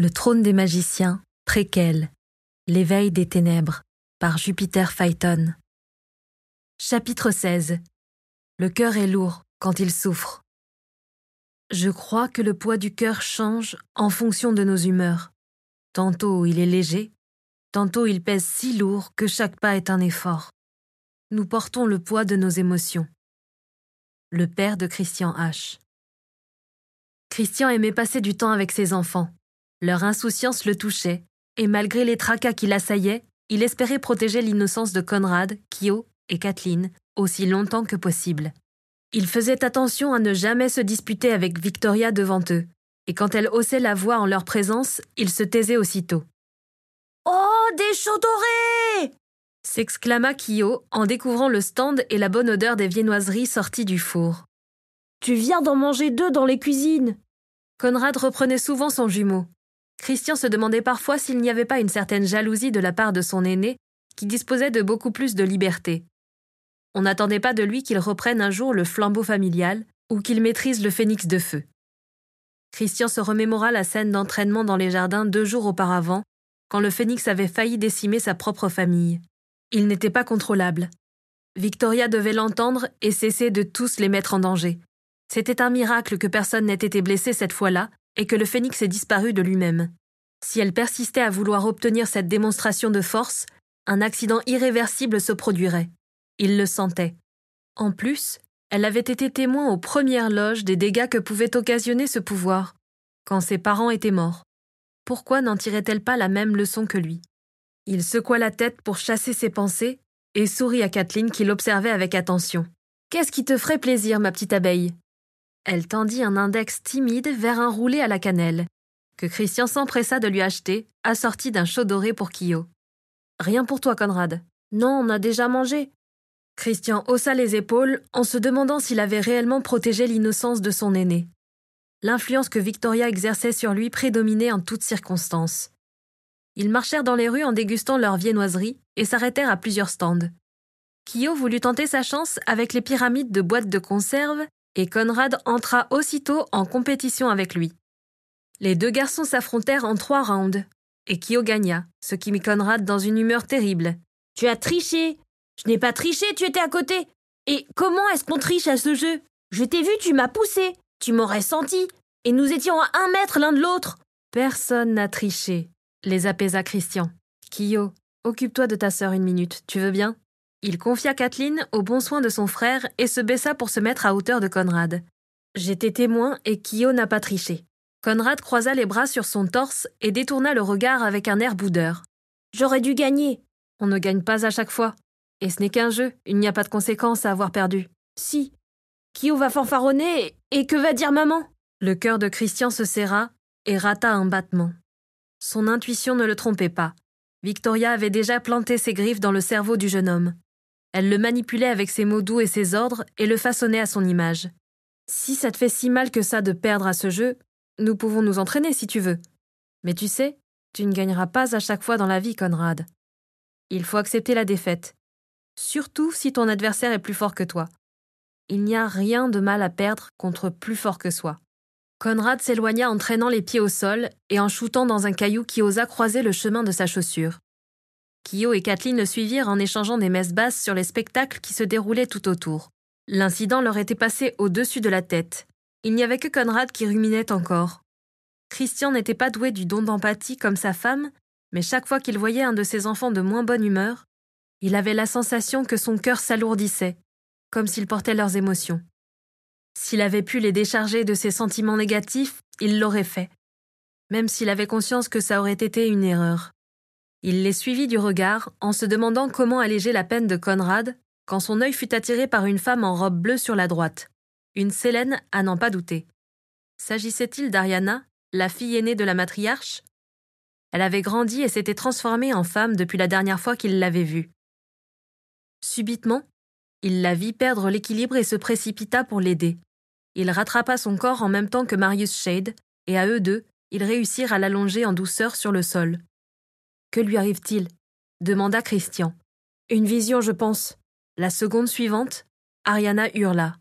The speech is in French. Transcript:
Le trône des magiciens, préquel, l'éveil des ténèbres, par Jupiter Phaeton. Chapitre 16 Le cœur est lourd quand il souffre. Je crois que le poids du cœur change en fonction de nos humeurs. Tantôt il est léger, tantôt il pèse si lourd que chaque pas est un effort. Nous portons le poids de nos émotions. Le père de Christian H. Christian aimait passer du temps avec ses enfants. Leur insouciance le touchait, et malgré les tracas qui l'assaillaient, il espérait protéger l'innocence de Conrad, Kyo et Kathleen aussi longtemps que possible. Il faisait attention à ne jamais se disputer avec Victoria devant eux, et quand elle haussait la voix en leur présence, il se taisait aussitôt. Oh, des chaux dorés s'exclama Kyo en découvrant le stand et la bonne odeur des viennoiseries sorties du four. Tu viens d'en manger deux dans les cuisines. Conrad reprenait souvent son jumeau. Christian se demandait parfois s'il n'y avait pas une certaine jalousie de la part de son aîné, qui disposait de beaucoup plus de liberté. On n'attendait pas de lui qu'il reprenne un jour le flambeau familial ou qu'il maîtrise le phénix de feu. Christian se remémora la scène d'entraînement dans les jardins deux jours auparavant, quand le phénix avait failli décimer sa propre famille. Il n'était pas contrôlable. Victoria devait l'entendre et cesser de tous les mettre en danger. C'était un miracle que personne n'ait été blessé cette fois-là et que le phénix ait disparu de lui-même. Si elle persistait à vouloir obtenir cette démonstration de force, un accident irréversible se produirait. Il le sentait. En plus, elle avait été témoin aux premières loges des dégâts que pouvait occasionner ce pouvoir, quand ses parents étaient morts. Pourquoi n'en tirait-elle pas la même leçon que lui? Il secoua la tête pour chasser ses pensées et sourit à Kathleen qui l'observait avec attention. Qu'est-ce qui te ferait plaisir, ma petite abeille? Elle tendit un index timide vers un roulé à la cannelle, que Christian s'empressa de lui acheter, assorti d'un chaud doré pour Kyo. Rien pour toi, Conrad. Non, on a déjà mangé. Christian haussa les épaules en se demandant s'il avait réellement protégé l'innocence de son aîné. L'influence que Victoria exerçait sur lui prédominait en toutes circonstances. Ils marchèrent dans les rues en dégustant leurs viennoiseries et s'arrêtèrent à plusieurs stands. Kyo voulut tenter sa chance avec les pyramides de boîtes de conserve et Conrad entra aussitôt en compétition avec lui. Les deux garçons s'affrontèrent en trois rounds, et Kyo gagna, ce qui mit Conrad dans une humeur terrible. Tu as triché! Je n'ai pas triché, tu étais à côté! Et comment est-ce qu'on triche à ce jeu? Je t'ai vu, tu m'as poussé! Tu m'aurais senti! Et nous étions à un mètre l'un de l'autre! Personne n'a triché, les apaisa Christian. Kyo, occupe-toi de ta sœur une minute, tu veux bien? Il confia Kathleen au bon soin de son frère et se baissa pour se mettre à hauteur de Conrad. J'étais témoin et Kyo n'a pas triché. Conrad croisa les bras sur son torse et détourna le regard avec un air boudeur. J'aurais dû gagner. On ne gagne pas à chaque fois. Et ce n'est qu'un jeu, il n'y a pas de conséquences à avoir perdu. Si. Kyo va fanfaronner et que va dire maman? Le cœur de Christian se serra et rata un battement. Son intuition ne le trompait pas. Victoria avait déjà planté ses griffes dans le cerveau du jeune homme. Elle le manipulait avec ses mots doux et ses ordres et le façonnait à son image. Si ça te fait si mal que ça de perdre à ce jeu, nous pouvons nous entraîner si tu veux. Mais tu sais, tu ne gagneras pas à chaque fois dans la vie, Conrad. Il faut accepter la défaite, surtout si ton adversaire est plus fort que toi. Il n'y a rien de mal à perdre contre plus fort que soi. Conrad s'éloigna en traînant les pieds au sol et en shootant dans un caillou qui osa croiser le chemin de sa chaussure. Kyo et Kathleen le suivirent en échangeant des messes basses sur les spectacles qui se déroulaient tout autour. L'incident leur était passé au-dessus de la tête. Il n'y avait que Conrad qui ruminait encore. Christian n'était pas doué du don d'empathie comme sa femme, mais chaque fois qu'il voyait un de ses enfants de moins bonne humeur, il avait la sensation que son cœur s'alourdissait, comme s'il portait leurs émotions. S'il avait pu les décharger de ses sentiments négatifs, il l'aurait fait, même s'il avait conscience que ça aurait été une erreur. Il les suivit du regard en se demandant comment alléger la peine de Conrad quand son œil fut attiré par une femme en robe bleue sur la droite. Une Célène à n'en pas douter. S'agissait-il d'Ariana, la fille aînée de la matriarche? Elle avait grandi et s'était transformée en femme depuis la dernière fois qu'il l'avait vue. Subitement, il la vit perdre l'équilibre et se précipita pour l'aider. Il rattrapa son corps en même temps que Marius Shade, et à eux deux, ils réussirent à l'allonger en douceur sur le sol. Que lui arrive-t-il? demanda Christian. Une vision, je pense. La seconde suivante, Ariana hurla.